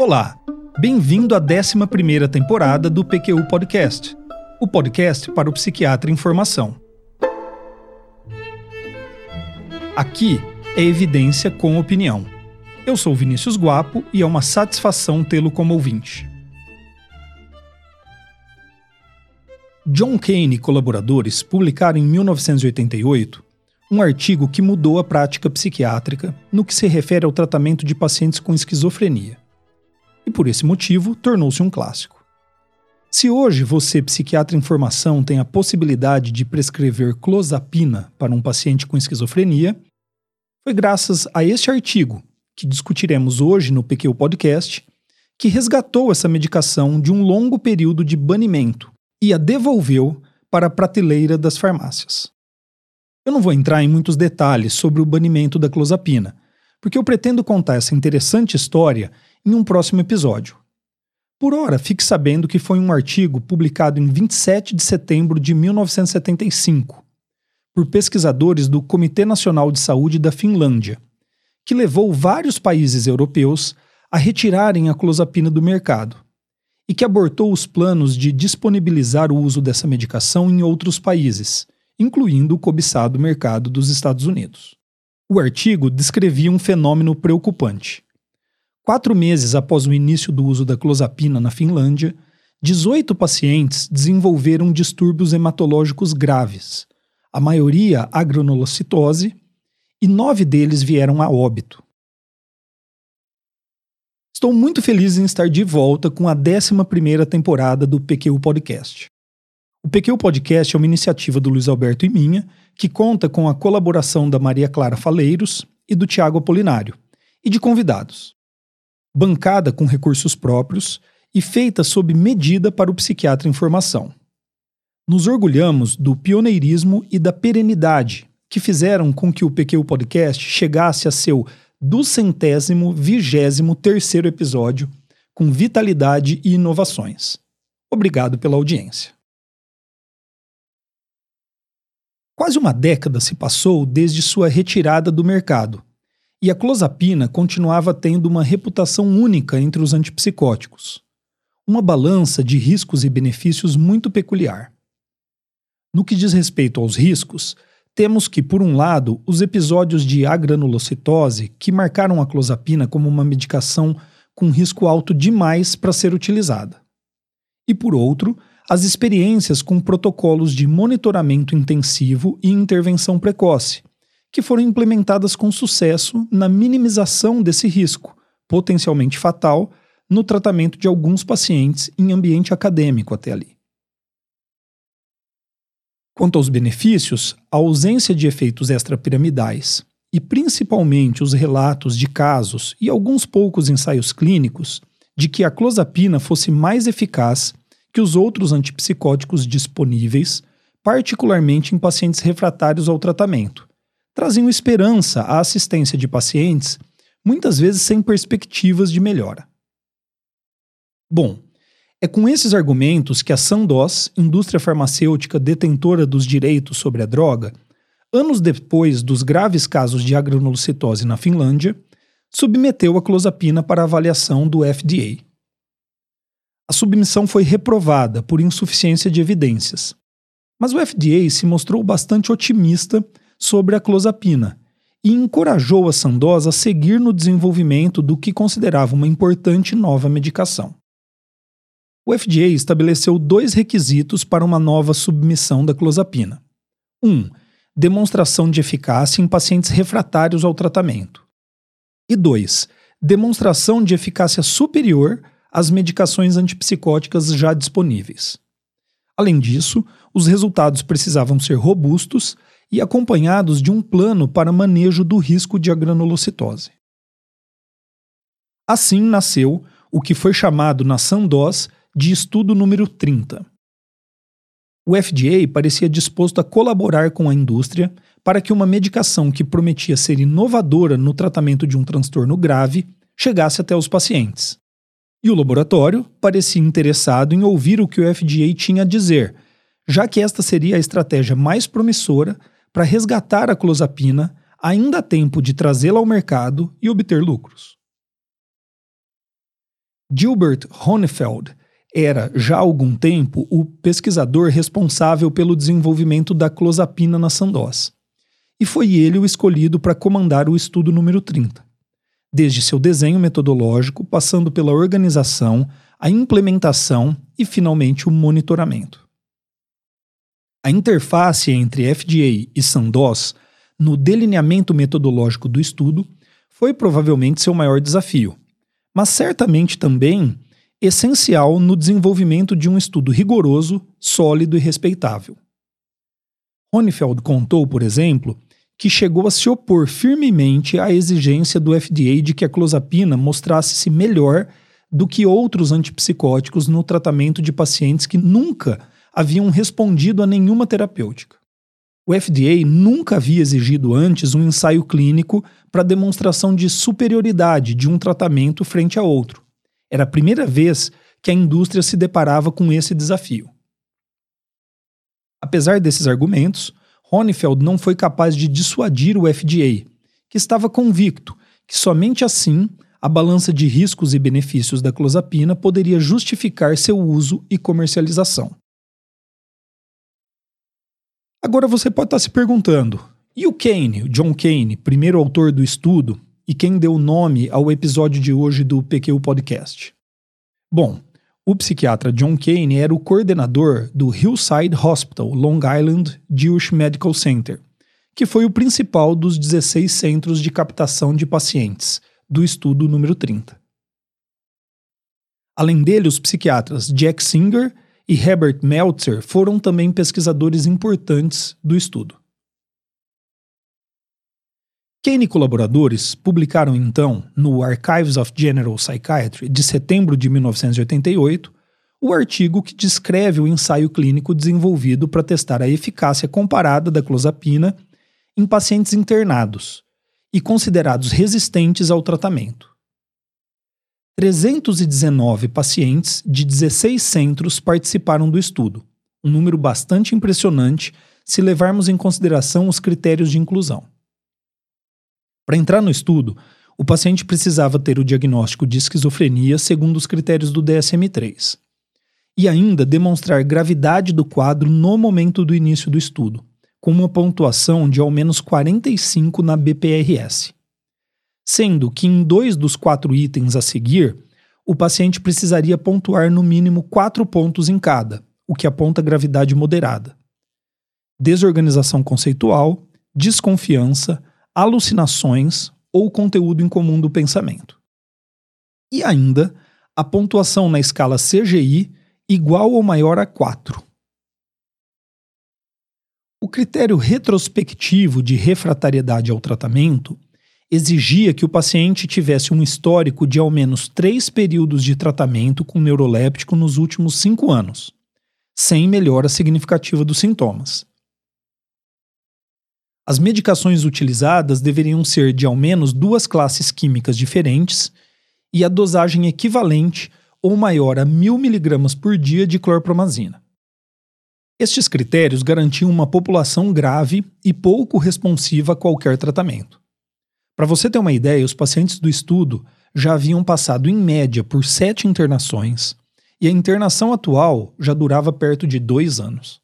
Olá, bem-vindo à 11 temporada do PQU Podcast, o podcast para o psiquiatra em formação. Aqui é evidência com opinião. Eu sou Vinícius Guapo e é uma satisfação tê-lo como ouvinte. John Kane e colaboradores publicaram em 1988 um artigo que mudou a prática psiquiátrica no que se refere ao tratamento de pacientes com esquizofrenia e por esse motivo tornou-se um clássico. Se hoje você, psiquiatra em formação, tem a possibilidade de prescrever clozapina para um paciente com esquizofrenia, foi graças a este artigo, que discutiremos hoje no PQ Podcast, que resgatou essa medicação de um longo período de banimento e a devolveu para a prateleira das farmácias. Eu não vou entrar em muitos detalhes sobre o banimento da clozapina, porque eu pretendo contar essa interessante história em um próximo episódio. Por ora, fique sabendo que foi um artigo publicado em 27 de setembro de 1975 por pesquisadores do Comitê Nacional de Saúde da Finlândia, que levou vários países europeus a retirarem a clozapina do mercado e que abortou os planos de disponibilizar o uso dessa medicação em outros países, incluindo o cobiçado mercado dos Estados Unidos. O artigo descrevia um fenômeno preocupante. Quatro meses após o início do uso da clozapina na Finlândia, 18 pacientes desenvolveram distúrbios hematológicos graves, a maioria agranulocitose, e nove deles vieram a óbito. Estou muito feliz em estar de volta com a 11ª temporada do PQ Podcast. O PQ Podcast é uma iniciativa do Luiz Alberto e minha, que conta com a colaboração da Maria Clara Faleiros e do Tiago Apolinário, e de convidados bancada com recursos próprios e feita sob medida para o psiquiatra em formação. Nos orgulhamos do pioneirismo e da perenidade que fizeram com que o PQ Podcast chegasse a seu duzentésimo vigésimo terceiro episódio com vitalidade e inovações. Obrigado pela audiência. Quase uma década se passou desde sua retirada do mercado e a clozapina continuava tendo uma reputação única entre os antipsicóticos. Uma balança de riscos e benefícios muito peculiar. No que diz respeito aos riscos, temos que, por um lado, os episódios de agranulocitose que marcaram a clozapina como uma medicação com risco alto demais para ser utilizada. E por outro, as experiências com protocolos de monitoramento intensivo e intervenção precoce, que foram implementadas com sucesso na minimização desse risco, potencialmente fatal, no tratamento de alguns pacientes em ambiente acadêmico até ali. Quanto aos benefícios, a ausência de efeitos extrapiramidais e principalmente os relatos de casos e alguns poucos ensaios clínicos de que a clozapina fosse mais eficaz que os outros antipsicóticos disponíveis, particularmente em pacientes refratários ao tratamento, traziam esperança à assistência de pacientes, muitas vezes sem perspectivas de melhora. Bom, é com esses argumentos que a Sandoz, indústria farmacêutica detentora dos direitos sobre a droga, anos depois dos graves casos de agranulocitose na Finlândia, submeteu a clozapina para avaliação do FDA. A submissão foi reprovada por insuficiência de evidências, mas o FDA se mostrou bastante otimista sobre a clozapina e encorajou a Sandoz a seguir no desenvolvimento do que considerava uma importante nova medicação. O FDA estabeleceu dois requisitos para uma nova submissão da clozapina. 1. Um, demonstração de eficácia em pacientes refratários ao tratamento. E 2. Demonstração de eficácia superior às medicações antipsicóticas já disponíveis. Além disso, os resultados precisavam ser robustos e acompanhados de um plano para manejo do risco de agranulocitose. Assim nasceu o que foi chamado na Sandoz de estudo número 30. O FDA parecia disposto a colaborar com a indústria para que uma medicação que prometia ser inovadora no tratamento de um transtorno grave chegasse até os pacientes. E o laboratório parecia interessado em ouvir o que o FDA tinha a dizer, já que esta seria a estratégia mais promissora para resgatar a clozapina ainda há tempo de trazê-la ao mercado e obter lucros. Gilbert Honefeld era, já há algum tempo, o pesquisador responsável pelo desenvolvimento da clozapina na Sandoz. E foi ele o escolhido para comandar o estudo número 30. Desde seu desenho metodológico, passando pela organização, a implementação e, finalmente, o monitoramento. A interface entre FDA e Sandoz no delineamento metodológico do estudo foi provavelmente seu maior desafio, mas certamente também essencial no desenvolvimento de um estudo rigoroso, sólido e respeitável. Honefeld contou, por exemplo, que chegou a se opor firmemente à exigência do FDA de que a clozapina mostrasse-se melhor do que outros antipsicóticos no tratamento de pacientes que nunca haviam respondido a nenhuma terapêutica. O FDA nunca havia exigido antes um ensaio clínico para demonstração de superioridade de um tratamento frente a outro. Era a primeira vez que a indústria se deparava com esse desafio. Apesar desses argumentos, Honefeld não foi capaz de dissuadir o FDA, que estava convicto que somente assim a balança de riscos e benefícios da clozapina poderia justificar seu uso e comercialização. Agora você pode estar se perguntando: e o Kane, John Kane, primeiro autor do estudo, e quem deu nome ao episódio de hoje do PQ Podcast. Bom, o psiquiatra John Kane era o coordenador do Hillside Hospital, Long Island Jewish Medical Center, que foi o principal dos 16 centros de captação de pacientes do estudo número 30. Além dele, os psiquiatras Jack Singer e Herbert Meltzer foram também pesquisadores importantes do estudo. Kane e colaboradores publicaram então, no Archives of General Psychiatry de setembro de 1988, o artigo que descreve o ensaio clínico desenvolvido para testar a eficácia comparada da clozapina em pacientes internados e considerados resistentes ao tratamento. 319 pacientes de 16 centros participaram do estudo, um número bastante impressionante se levarmos em consideração os critérios de inclusão. Para entrar no estudo, o paciente precisava ter o diagnóstico de esquizofrenia segundo os critérios do DSM-3 e ainda demonstrar gravidade do quadro no momento do início do estudo, com uma pontuação de ao menos 45 na BPRS. Sendo que em dois dos quatro itens a seguir, o paciente precisaria pontuar no mínimo quatro pontos em cada, o que aponta gravidade moderada. Desorganização conceitual, desconfiança, alucinações ou conteúdo incomum do pensamento. E ainda, a pontuação na escala CGI igual ou maior a 4. O critério retrospectivo de refratariedade ao tratamento exigia que o paciente tivesse um histórico de ao menos três períodos de tratamento com neuroléptico nos últimos cinco anos, sem melhora significativa dos sintomas. As medicações utilizadas deveriam ser de ao menos duas classes químicas diferentes e a dosagem equivalente ou maior a 1000 mg por dia de clorpromazina. Estes critérios garantiam uma população grave e pouco responsiva a qualquer tratamento. Para você ter uma ideia, os pacientes do estudo já haviam passado, em média, por sete internações, e a internação atual já durava perto de dois anos.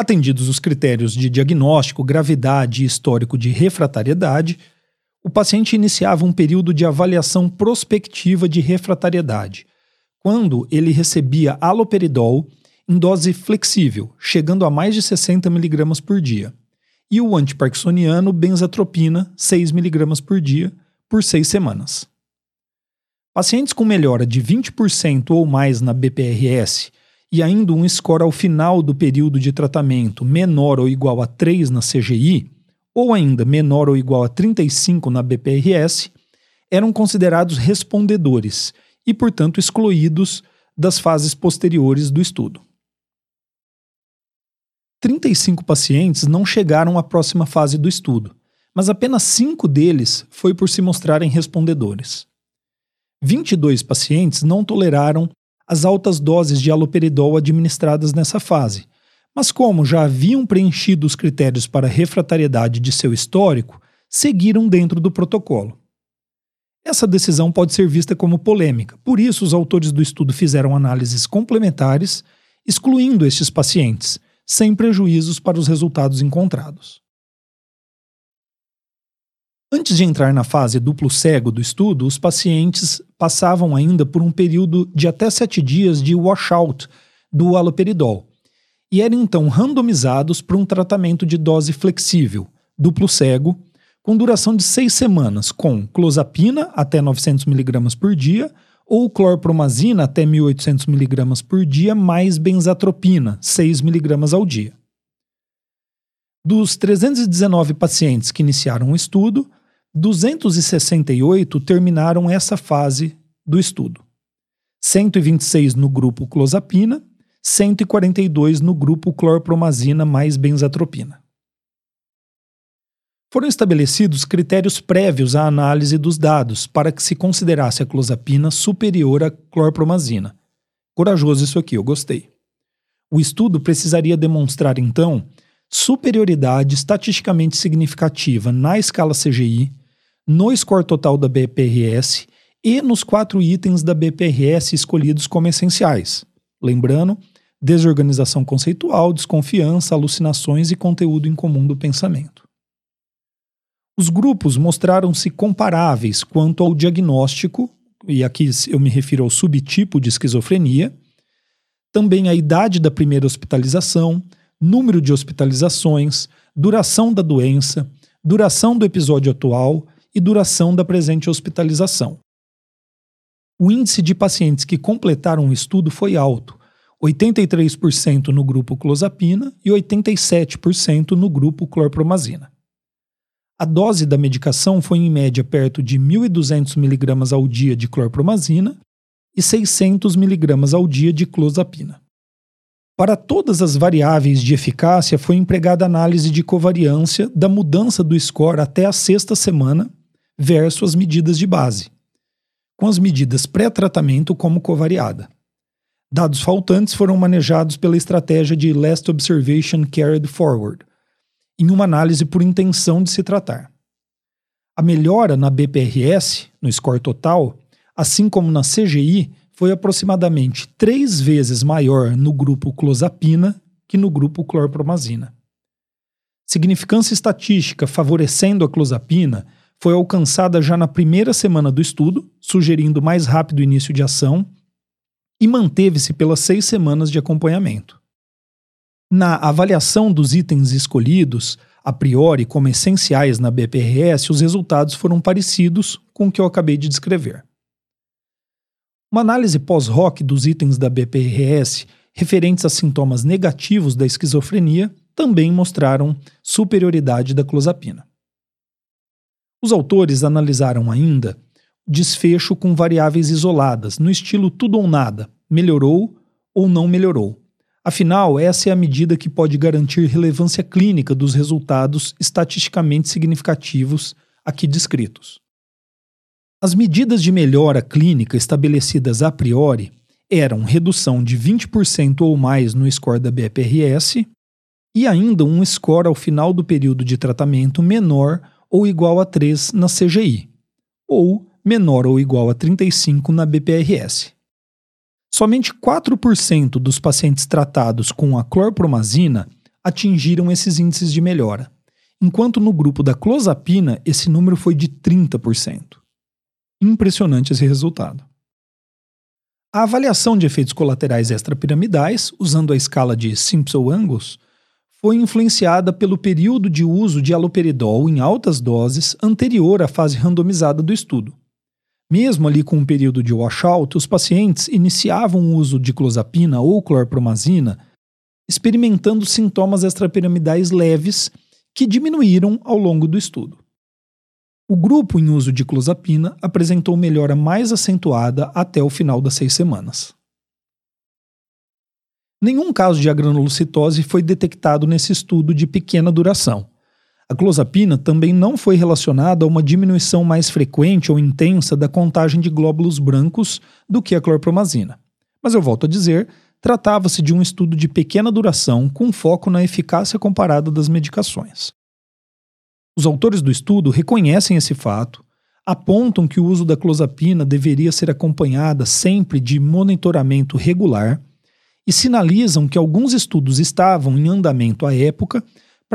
Atendidos os critérios de diagnóstico, gravidade e histórico de refratariedade, o paciente iniciava um período de avaliação prospectiva de refratariedade, quando ele recebia aloperidol em dose flexível, chegando a mais de 60 mg por dia, e o antiparkinsoniano benzatropina, 6 mg por dia, por seis semanas. Pacientes com melhora de 20% ou mais na BPRS e ainda um score ao final do período de tratamento menor ou igual a 3 na CGI, ou ainda menor ou igual a 35 na BPRS, eram considerados respondedores e, portanto, excluídos das fases posteriores do estudo. 35 pacientes não chegaram à próxima fase do estudo, mas apenas 5 deles foi por se mostrarem respondedores. 22 pacientes não toleraram as altas doses de haloperidol administradas nessa fase, mas como já haviam preenchido os critérios para refratariedade de seu histórico, seguiram dentro do protocolo. Essa decisão pode ser vista como polêmica, por isso, os autores do estudo fizeram análises complementares, excluindo estes pacientes, sem prejuízos para os resultados encontrados. Antes de entrar na fase duplo cego do estudo, os pacientes passavam ainda por um período de até sete dias de washout do haloperidol e eram então randomizados para um tratamento de dose flexível, duplo cego, com duração de seis semanas, com clozapina até 900mg por dia ou clorpromazina até 1.800mg por dia, mais benzatropina, 6mg ao dia. Dos 319 pacientes que iniciaram o estudo, 268 terminaram essa fase do estudo. 126 no grupo clozapina, 142 no grupo clorpromazina mais benzatropina. Foram estabelecidos critérios prévios à análise dos dados para que se considerasse a clozapina superior à clorpromazina. Corajoso isso aqui, eu gostei. O estudo precisaria demonstrar, então, superioridade estatisticamente significativa na escala CGI no score total da BPRS e nos quatro itens da BPRS escolhidos como essenciais. Lembrando, desorganização conceitual, desconfiança, alucinações e conteúdo incomum do pensamento. Os grupos mostraram-se comparáveis quanto ao diagnóstico, e aqui eu me refiro ao subtipo de esquizofrenia, também a idade da primeira hospitalização, número de hospitalizações, duração da doença, duração do episódio atual e duração da presente hospitalização. O índice de pacientes que completaram o estudo foi alto, 83% no grupo clozapina e 87% no grupo clorpromazina. A dose da medicação foi em média perto de 1.200 mg ao dia de clorpromazina e 600 mg ao dia de clozapina. Para todas as variáveis de eficácia foi empregada análise de covariância da mudança do score até a sexta semana versus as medidas de base, com as medidas pré-tratamento como covariada. Dados faltantes foram manejados pela estratégia de Last Observation Carried Forward, em uma análise por intenção de se tratar. A melhora na BPRS, no score total, assim como na CGI, foi aproximadamente três vezes maior no grupo clozapina que no grupo clorpromazina. Significância estatística favorecendo a clozapina foi alcançada já na primeira semana do estudo, sugerindo mais rápido início de ação, e manteve-se pelas seis semanas de acompanhamento. Na avaliação dos itens escolhidos, a priori como essenciais na BPRS, os resultados foram parecidos com o que eu acabei de descrever. Uma análise pós-hoc dos itens da BPRS referentes a sintomas negativos da esquizofrenia também mostraram superioridade da clozapina. Os autores analisaram ainda desfecho com variáveis isoladas, no estilo tudo ou nada, melhorou ou não melhorou. Afinal, essa é a medida que pode garantir relevância clínica dos resultados estatisticamente significativos aqui descritos. As medidas de melhora clínica estabelecidas a priori eram redução de 20% ou mais no score da BPRS e ainda um score ao final do período de tratamento menor ou igual a 3 na CGI, ou menor ou igual a 35 na BPRS. Somente 4% dos pacientes tratados com a clorpromazina atingiram esses índices de melhora, enquanto no grupo da clozapina esse número foi de 30%. Impressionante esse resultado. A avaliação de efeitos colaterais extrapiramidais, usando a escala de Simpson-Angus, foi influenciada pelo período de uso de aloperidol em altas doses anterior à fase randomizada do estudo. Mesmo ali com um período de washout, os pacientes iniciavam o uso de clozapina ou clorpromazina, experimentando sintomas extrapiramidais leves que diminuíram ao longo do estudo. O grupo em uso de clozapina apresentou melhora mais acentuada até o final das seis semanas. Nenhum caso de agranulocitose foi detectado nesse estudo de pequena duração. A clozapina também não foi relacionada a uma diminuição mais frequente ou intensa da contagem de glóbulos brancos do que a clorpromazina. Mas eu volto a dizer, tratava-se de um estudo de pequena duração com foco na eficácia comparada das medicações. Os autores do estudo reconhecem esse fato, apontam que o uso da clozapina deveria ser acompanhada sempre de monitoramento regular e sinalizam que alguns estudos estavam em andamento à época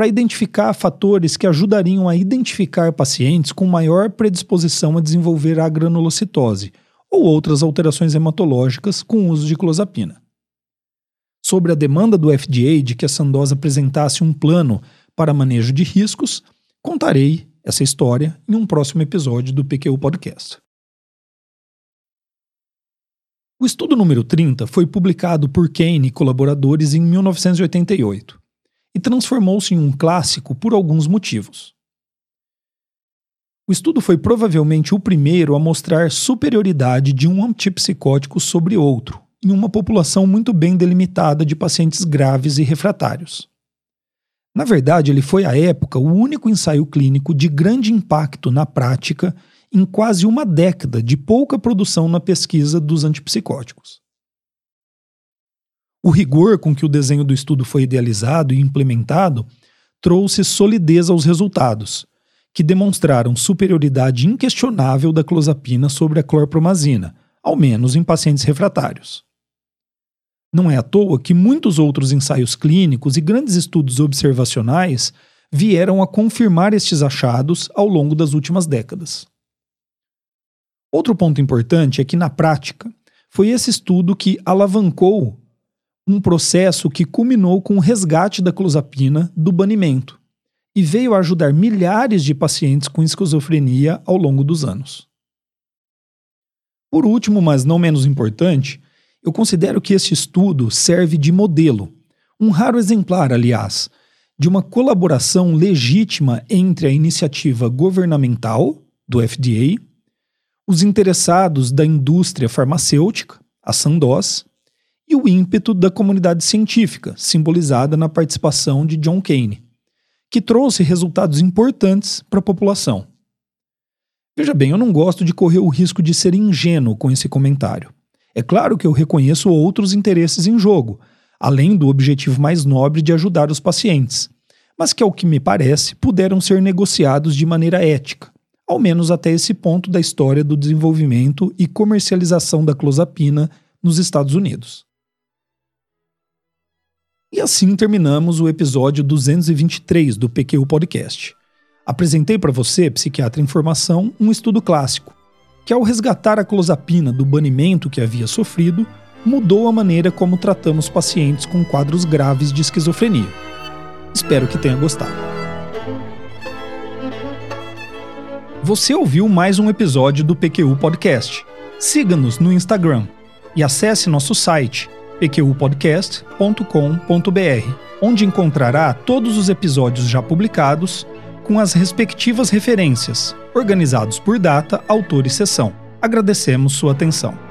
para identificar fatores que ajudariam a identificar pacientes com maior predisposição a desenvolver a granulocitose ou outras alterações hematológicas com o uso de clozapina. Sobre a demanda do FDA de que a Sandoz apresentasse um plano para manejo de riscos, contarei essa história em um próximo episódio do PQ Podcast. O estudo número 30 foi publicado por Kane e colaboradores em 1988 e transformou-se em um clássico por alguns motivos. O estudo foi provavelmente o primeiro a mostrar superioridade de um antipsicótico sobre outro, em uma população muito bem delimitada de pacientes graves e refratários. Na verdade, ele foi à época o único ensaio clínico de grande impacto na prática em quase uma década de pouca produção na pesquisa dos antipsicóticos. O rigor com que o desenho do estudo foi idealizado e implementado trouxe solidez aos resultados, que demonstraram superioridade inquestionável da clozapina sobre a clorpromazina, ao menos em pacientes refratários. Não é à toa que muitos outros ensaios clínicos e grandes estudos observacionais vieram a confirmar estes achados ao longo das últimas décadas. Outro ponto importante é que, na prática, foi esse estudo que alavancou um processo que culminou com o resgate da clozapina do banimento e veio ajudar milhares de pacientes com esquizofrenia ao longo dos anos. Por último, mas não menos importante, eu considero que este estudo serve de modelo, um raro exemplar, aliás, de uma colaboração legítima entre a iniciativa governamental, do FDA, os interessados da indústria farmacêutica, a Sandoz, e o ímpeto da comunidade científica, simbolizada na participação de John Kane, que trouxe resultados importantes para a população. Veja bem, eu não gosto de correr o risco de ser ingênuo com esse comentário. É claro que eu reconheço outros interesses em jogo, além do objetivo mais nobre de ajudar os pacientes, mas que, ao que me parece, puderam ser negociados de maneira ética, ao menos até esse ponto da história do desenvolvimento e comercialização da clozapina nos Estados Unidos. E assim terminamos o episódio 223 do PQ Podcast. Apresentei para você, psiquiatra em formação, um estudo clássico, que ao resgatar a clozapina do banimento que havia sofrido, mudou a maneira como tratamos pacientes com quadros graves de esquizofrenia. Espero que tenha gostado. Você ouviu mais um episódio do PQU Podcast. Siga-nos no Instagram e acesse nosso site pqpodcast.com.br, onde encontrará todos os episódios já publicados com as respectivas referências, organizados por data, autor e sessão. Agradecemos sua atenção.